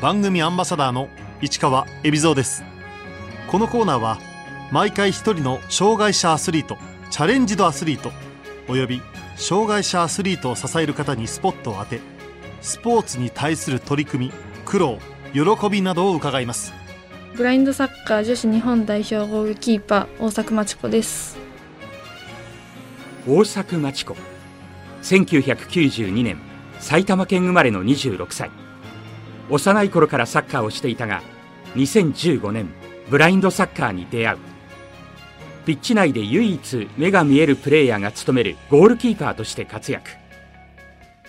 番組アンバサダーの市川恵比蔵です。このコーナーは毎回一人の障害者アスリートチャレンジドアスリートおよび障害者アスリートを支える方にスポットを当てスポーツに対する取り組み苦労喜びなどを伺います。ブラインドサッカー女子日本代表ゴールキーパー大作真知子です。大作真知子。1992年埼玉県生まれの26歳幼い頃からサッカーをしていたが2015年ブラインドサッカーに出会う。ピッチ内で唯一目が見えるプレーヤーが務めるゴールキーパーとして活躍。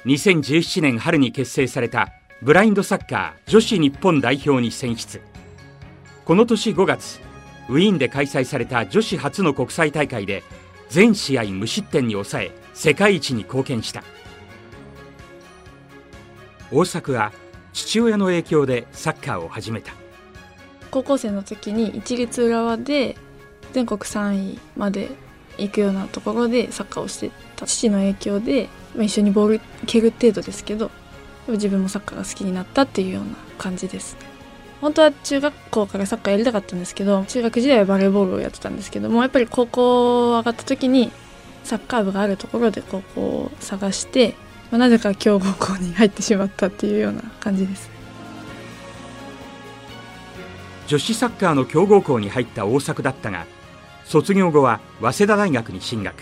2017年春に結成されたブラインドサッカー女子日本代表に選出。この年5月ウィーンで開催された女子初の国際大会で全試合無失点に抑え世界一に貢献した。大作は父親の影響でサッカーを始めた。高校生の時に一律浦和で全国3位まで行くようなところでサッカーをしてた父の影響で、まあ、一緒にボール蹴る程度ですけど自分もサッカーが好きになったっていうような感じです。本当は中学校からサッカーやりたかったんですけど中学時代はバレーボールをやってたんですけどもやっぱり高校上がった時にサッカー部があるところで高校を探して、まあ、なぜか強豪校に入ってしまったっていうような感じです。女子サッカーの強豪校に入った大作だったが卒業後は早稲田大学に進学。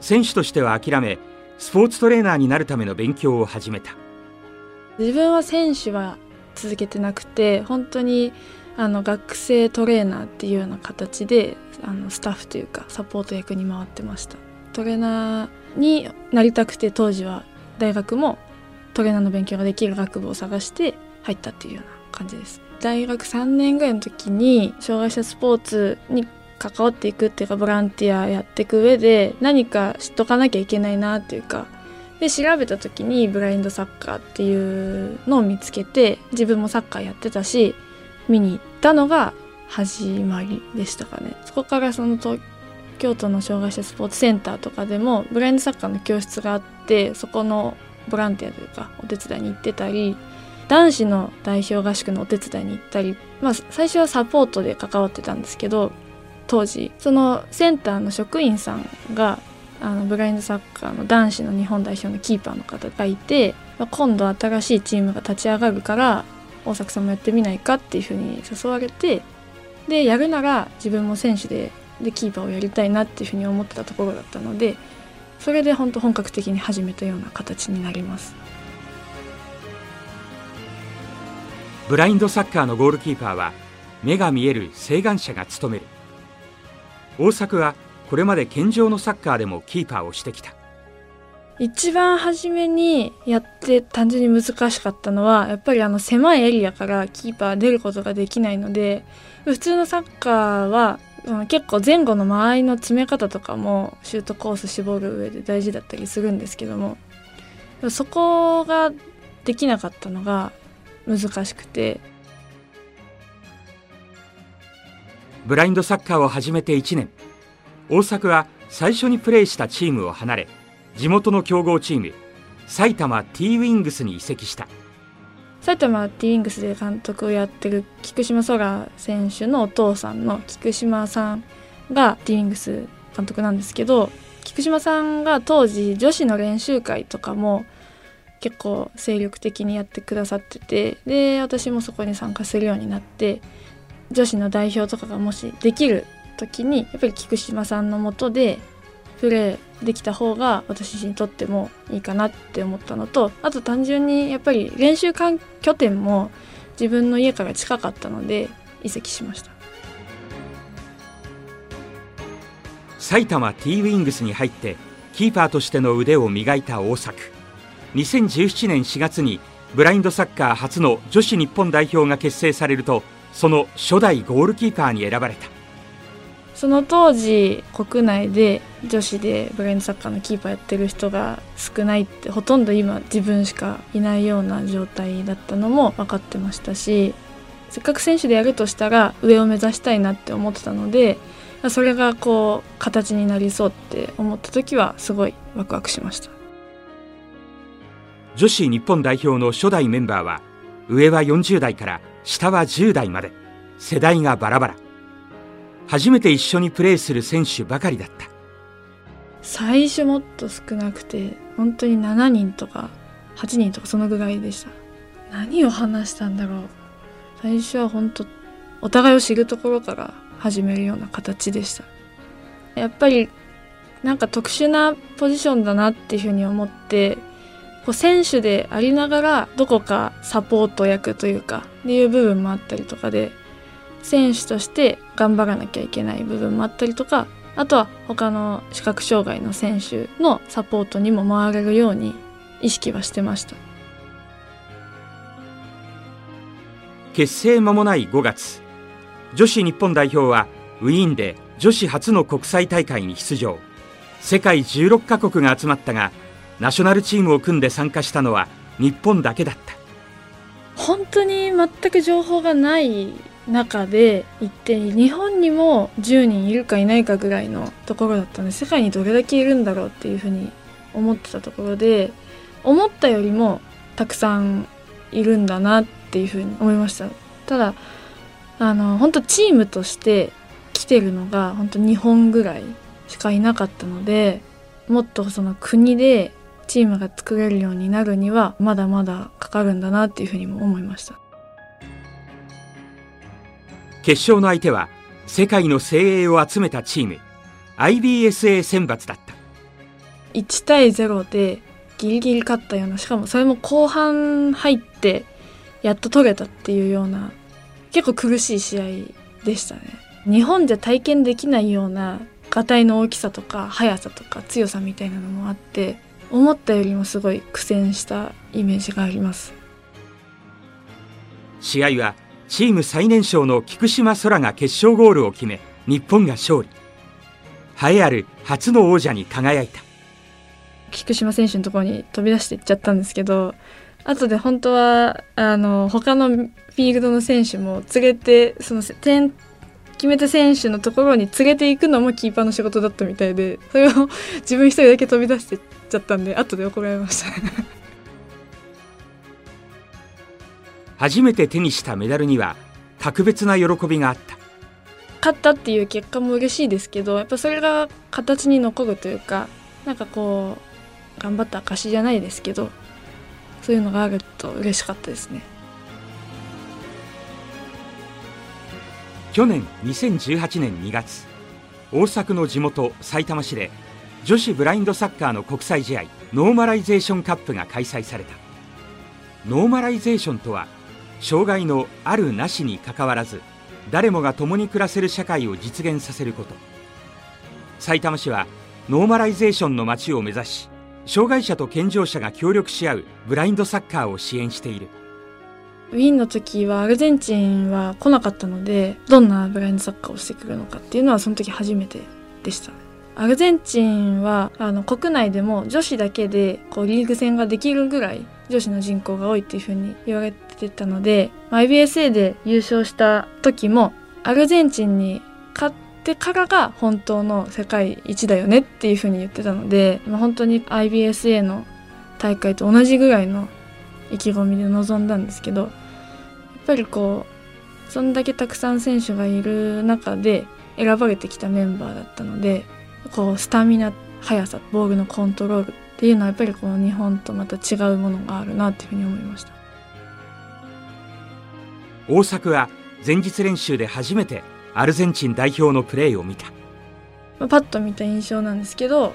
選手としては諦めスポーツトレーナーになるための勉強を始めた。自分は選手は続けてなくて本当にあの学生トレーナーっていうような形であのスタッフというかサポート役に回ってました。トレーナーになりたくて当時は大学もトレーナーの勉強ができる学部を探して入ったっていうような感じです。大学3年ぐらいの時に障害者スポーツに関わっていくっていうかボランティアやっていく上で何か知っとかなきゃいけないなっていうか。で調べた時にブラインドサッカーっていうのを見つけて自分もサッカーやってたし見に行ったのが始まりでしたかね。そこからその東京都の障害者スポーツセンターとかでもブラインドサッカーの教室があってそこのボランティアというかお手伝いに行ってたり男子の代表合宿のお手伝いに行ったり、まあ、最初はサポートで関わってたんですけど当時そのセンターの職員さんがあのブラインドサッカーの男子の日本代表のキーパーの方がいてま今度新しいチームが立ち上がるから大作さんもやってみないかっていうふうに誘われてでやるなら自分も選手ででキーパーをやりたいなっていうふうに思ってたところだったのでそれで本当本格的に始めたような形になります。ブラインドサッカーのゴールキーパーは目が見える晴眼者が務める。大作はこれまで健常のサッカーでもキーパーをしてきた。一番初めにやって単純に難しかったのはやっぱりあの狭いエリアからキーパー出ることができないので普通のサッカーは結構前後の間合いの詰め方とかもシュートコース絞る上で大事だったりするんですけどもそこができなかったのが難しくて。ブラインドサッカーを始めて1年。大作は最初にプレーしたチームを離れ地元の強豪チーム埼玉 T ウィングスに移籍した。埼玉 T ウィングスで監督をやってる菊島空選手のお父さんの菊島さんが T ウィングス監督なんですけど菊島さんが当時女子の練習会とかも結構精力的にやってくださっててで私もそこに参加するようになって女子の代表とかがもしできる時にやっぱり菊島さんのもとでプレーできた方が私にとってもいいかなって思ったのとあと単純にやっぱり練習拠点も自分の家から近かったので移籍しました。埼玉 T ウィングスに入ってキーパーとしての腕を磨いた大作。2017年4月にブラインドサッカー初の女子日本代表が結成されるとその初代ゴールキーパーに選ばれた。その当時国内で女子でブラインドサッカーのキーパーやってる人が少ないってほとんど今自分しかいないような状態だったのも分かってましたしせっかく選手でやるとしたら上を目指したいなって思ってたのでそれがこう形になりそうって思った時はすごいワクワクしました。女子日本代表の初代メンバーは上は40代から下は10代まで世代がバラバラ。初めて一緒にプレーする選手ばかりだった。最初もっと少なくて本当に7人とか8人とかそのぐらいでした。何を話したんだろう。最初は本当お互いを知るところから始めるような形でした。やっぱりなんか特殊なポジションだなっていうふうに思ってこう選手でありながらどこかサポート役というかっていう部分もあったりとかで選手として頑張らなきゃいけない部分もあったりとかあとは他の視覚障害の選手のサポートにも回れるように意識はしてました。結成間もない5月。女子日本代表はウィーンで女子初の国際大会に出場。世界16カ国が集まったがナショナルチームを組んで参加したのは日本だけだった。本当に全く情報がない中で行って日本にも10人いるかいないかぐらいのところだったので世界にどれだけいるんだろうっていうふうに思ってたところで思ったよりもたくさんいるんだなっていうふうに思いました。ただあの本当チームとして来てるのが本当日本ぐらいしかいなかったのでもっとその国でチームが作れるようになるにはまだまだかかるんだなっていうふうにも思いました。決勝の相手は世界の精鋭を集めたチーム IBSA 選抜だった。1対0でギリギリ勝ったようなしかもそれも後半入ってやっと取れたっていうような結構苦しい試合でしたね。日本じゃ体験できないようなガタイの大きさとか速さとか強さみたいなのもあって思ったよりもすごい苦戦したイメージがあります。試合はチーム最年少の菊島空が決勝ゴールを決め日本が勝利。栄えある初の王者に輝いた。菊島選手のところに飛び出していっちゃったんですけど後で本当はあの他のフィールドの選手も連れてその点決めた選手のところに連れていくのもキーパーの仕事だったみたいでそれを自分一人だけ飛び出してっちゃったんで後で怒られました。初めて手にしたメダルには格別な喜びがあった。勝ったっていう結果も嬉しいですけどやっぱそれが形に残るというかなんかこう頑張った証じゃないですけどそういうのがあると嬉しかったですね。去年2018年2月大阪の地元埼玉市で女子ブラインドサッカーの国際試合ノーマライゼーションカップが開催された。ノーマライゼーションとは障害のあるなしにかかわらず誰もが共に暮らせる社会を実現させること。埼玉市はノーマライゼーションの街を目指し障害者と健常者が協力し合うブラインドサッカーを支援している。ウィーンの時はアルゼンチンは来なかったのでどんなブラインドサッカーをしてくるのかっていうのはその時初めてでした。アルゼンチンはあの国内でも女子だけでこうリーグ戦ができるぐらい女子の人口が多いっていうふうに言われてたのでま IBSA で優勝した時もアルゼンチンに勝ってからが本当の世界一だよねっていうふうに言ってたので、まあ、本当に IBSA の大会と同じぐらいの意気込みで臨んだんですけどやっぱりこうそんだけたくさん選手がいる中で選ばれてきたメンバーだったのでこうスタミナ速さボールのコントロールっていうのはやっぱりこう日本とまた違うものがあるなっていうふうに思いました。大作は前日練習で初めてアルゼンチン代表のプレーを見た、まあ、パッと見た印象なんですけど、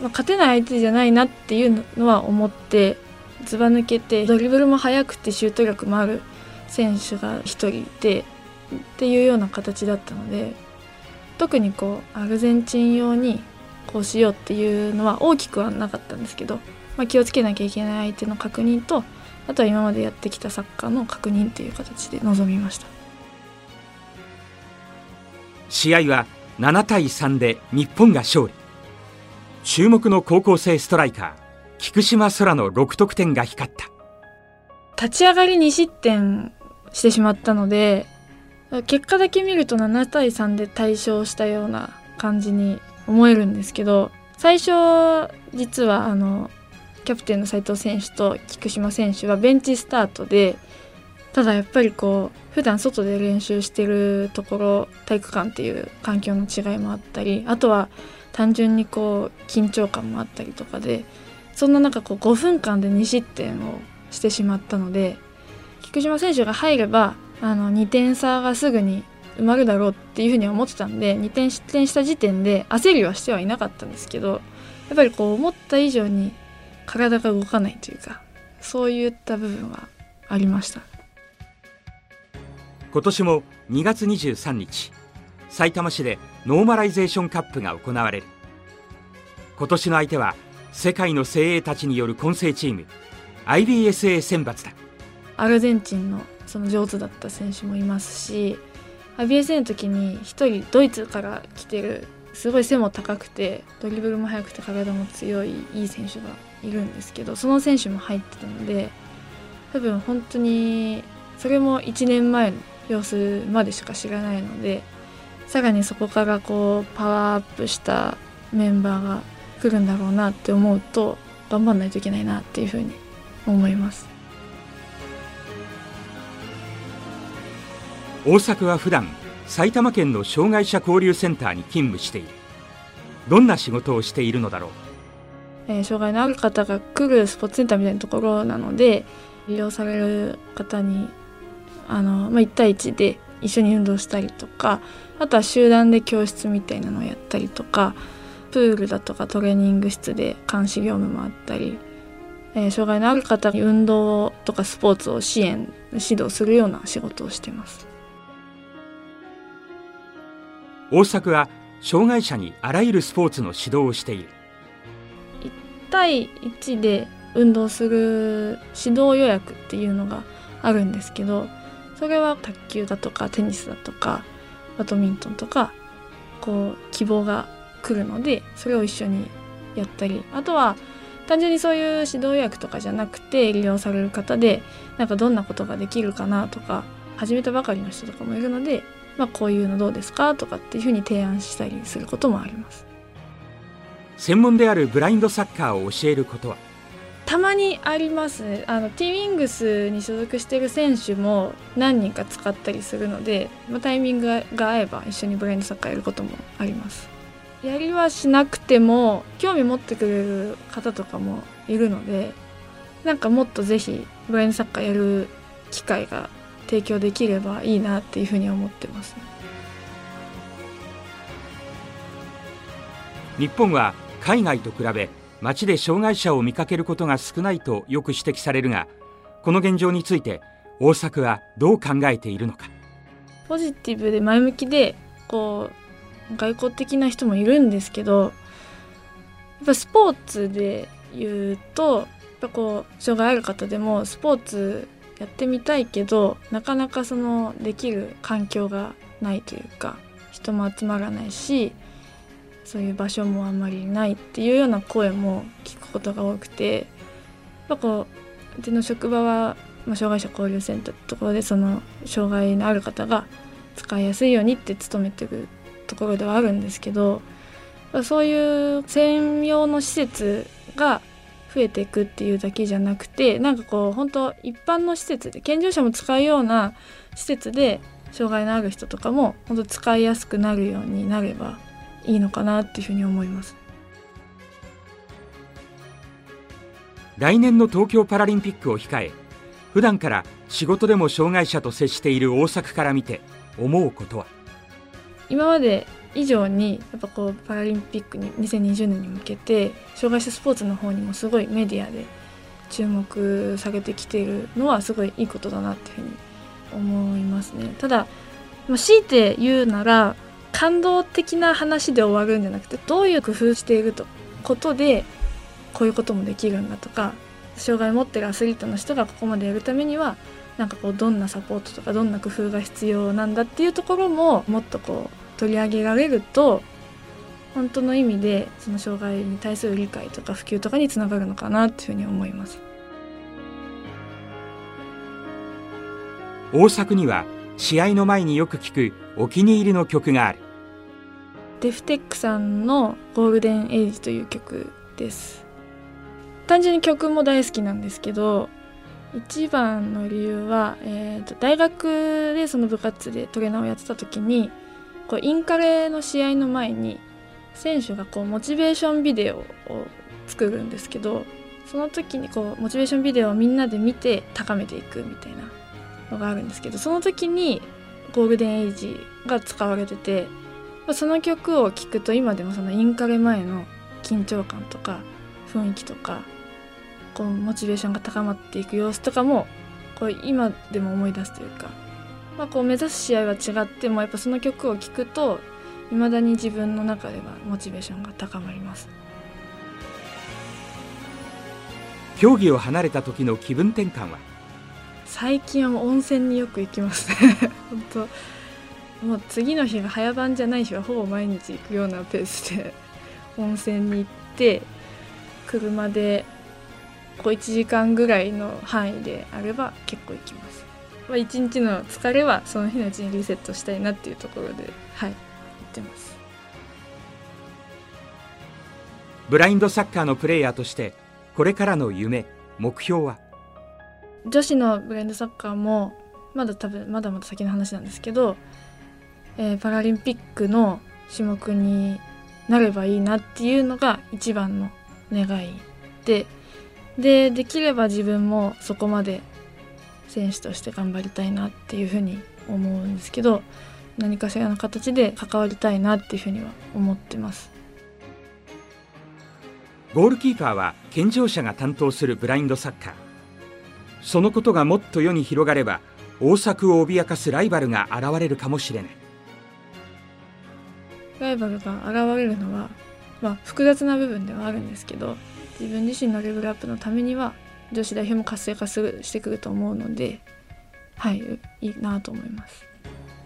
まあ、勝てない相手じゃないなっていうのは思ってずば抜けてドリブルも速くてシュート力もある選手が1人いてっていうような形だったので特にこうアルゼンチン用にこうしようっていうのは大きくはなかったんですけど、まあ、気をつけなきゃいけない相手の確認とあとは今までやってきたサッカーの確認っていう形で臨みました。試合は7対3で日本が勝利。注目の高校生ストライカー菊島空の6得点が光った。立ち上がり2失点してしまったので結果だけ見ると7対3で大勝したような感じに思えるんですけど最初実はあのキャプテンの斉藤選手と菊島選手はベンチスタートでただやっぱりこう普段外で練習してるところ体育館っていう環境の違いもあったりあとは単純にこう緊張感もあったりとかでそんな中こう5分間で2失点をしてしまったので菊島選手が入ればあの2点差がすぐに埋まるだろうっていうふうには思ってたんで2点失点した時点で焦りはしてはいなかったんですけどやっぱりこう思った以上に体が動かないというかそういった部分はありました。今年も2月23日さいたま市でノーマライゼーションカップが行われる。今年の相手は世界の精鋭たちによる混成チーム IBSA 選抜だ。アルゼンチンのその上手だった選手もいますし IBSA の時に1人ドイツから来てるすごい背も高くてドリブルも速くて体も強いいい選手がいるんですけどその選手も入ってたので多分本当にそれも1年前の様子までしか知らないのでさらにそこからこうパワーアップしたメンバーが来るんだろうなって思うと頑張んないといけないなっていうふうに思います。大作は普段埼玉県の障害者交流センターに勤務している。どんな仕事をしているのだろう、えー、障害のある方が来るスポーツセンターみたいなところなので利用される方にあの、まあ、1対1で一緒に運動したりとかあとは集団で教室みたいなのをやったりとかプールだとかトレーニング室で監視業務もあったり、えー、障害のある方に運動とかスポーツを支援指導するような仕事をしてます。大作は障害者にあらゆるスポーツの指導をしている。1対1で運動する指導予約っていうのがあるんですけどそれは卓球だとかテニスだとかバドミントンとかこう希望が来るのでそれを一緒にやったりあとは単純にそういう指導予約とかじゃなくて利用される方でなんかどんなことができるかなとか始めたばかりの人とかもいるので、まあ、こういうのどうですかとかっていうふうに提案したりすることもあります。専門であるブラインドサッカーを教えることは？たまにあります。あの T ウィングスに所属している選手も何人か使ったりするので、まあ、タイミングが合えば一緒にブラインドサッカーやることもあります。やりはしなくても興味持ってくれる方とかもいるのでなんかもっとぜひブラインドサッカーやる機会が提供できればいいなっていうふうに思ってます、ね、日本は海外と比べ街で障害者を見かけることが少ないとよく指摘されるがこの現状について大作はどう考えているのか。ポジティブで前向きでこう外交的な人もいるんですけどやっぱスポーツで言うとやっぱこう障害ある方でもスポーツやってみたいけどなかなかそのできる環境がないというか人も集まらないしそういう場所もあんまりないっていうような声も聞くことが多くてやっぱこううちの職場は、まあ、障害者交流センターってところでその障害のある方が使いやすいようにって努めてるところではあるんですけどそういう専用の施設が増えていくっていうだけじゃなくてなんかこう本当一般の施設で健常者も使うような施設で障害のある人とかも本当使いやすくなるようになればいいのかなっていうふうに思います。来年の東京パラリンピックを控え普段から仕事でも障害者と接している大阪から見て思うことは？今まで以上にやっぱこうパラリンピックに2020年に向けて障害者スポーツの方にもすごいメディアで注目されてきているのはすごいいいことだなっていうふうに思いますね。ただ、まあ、強いて言うなら感動的な話で終わるんじゃなくてどういう工夫しているとことでこういうこともできるんだとか障害を持ってるアスリートの人がここまでやるためにはなんかこうどんなサポートとかどんな工夫が必要なんだっていうところももっとこう取り上げられると本当の意味でその障害に対する理解とか普及とかにつながるのかなっていうふうに思います。大作には試合の前によく聞くお気に入りの曲がある。デフテックさんの「ゴールデンエイジ」という曲です。単純に曲も大好きなんですけど一番の理由は、えーと、大学でその部活でトレーナーをやってた時にこうインカレの試合の前に選手がこうモチベーションビデオを作るんですけどその時にこうモチベーションビデオをみんなで見て高めていくみたいなのがあるんですけどその時にゴールデンエイジが使われててその曲を聴くと今でもそのインカレ前の緊張感とか雰囲気とかこうモチベーションが高まっていく様子とかもこう今でも思い出すというか、まあ、こう目指す試合は違ってもやっぱその曲を聴くといまだに自分の中ではモチベーションが高まります。競技を離れた時の気分転換は？最近は温泉によく行きます。ね 本当もう次の日が早番じゃない日はほぼ毎日行くようなペースで温泉に行って車でこう1時間ぐらいの範囲であれば結構行きます、まあ、1日の疲れはその日のうちにリセットしたいなっていうところではい行ってます。ブラインドサッカーのプレーヤーとしてこれからの夢目標は？女子のブラインドサッカーもまだ多分まだまだ先の話なんですけど、えー、パラリンピックの種目になればいいなっていうのが一番の願いででできれば自分もそこまで選手として頑張りたいなっていうふうに思うんですけど何かしらの形で関わりたいなっていうふうには思ってます。ゴールキーパーは健常者が担当するブラインドサッカー。そのことがもっと世に広がれば大作を脅かすライバルが現れるかもしれない。ライバルが現れるのは、まあ、複雑な部分ではあるんですけど自分自身のレベルアップのためには女子代表も活性化するしてくると思うのではいいいなと思います。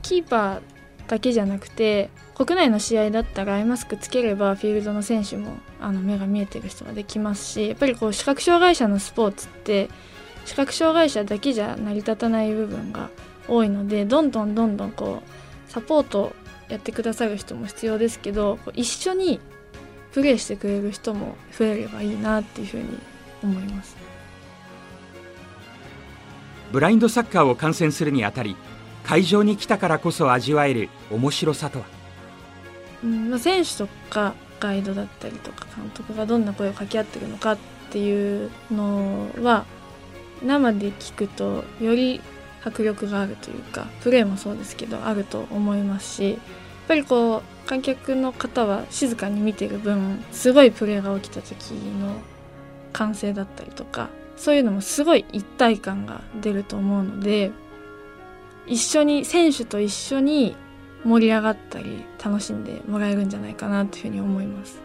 キーパーだけじゃなくて国内の試合だったらアイマスクつければフィールドの選手もあの目が見えてる人ができますしやっぱりこう視覚障害者のスポーツって視覚障害者だけじゃ成り立たない部分が多いのでどんどんどんどんこうサポートやってくださる人も必要ですけど一緒にプレーしてくれる人も増えればいいなっていうふうに思います。ブラインドサッカーを観戦するにあたり会場に来たからこそ味わえる面白さとは、うん、選手とかガイドだったりとか監督がどんな声を掛け合ってるのかっていうのは生で聞くとより迫力があるというかプレーもそうですけどあると思いますしやっぱりこう観客の方は静かに見てる分すごいプレーが起きた時の歓声だったりとかそういうのもすごい一体感が出ると思うので一緒に選手と一緒に盛り上がったり楽しんでもらえるんじゃないかなというふうに思います。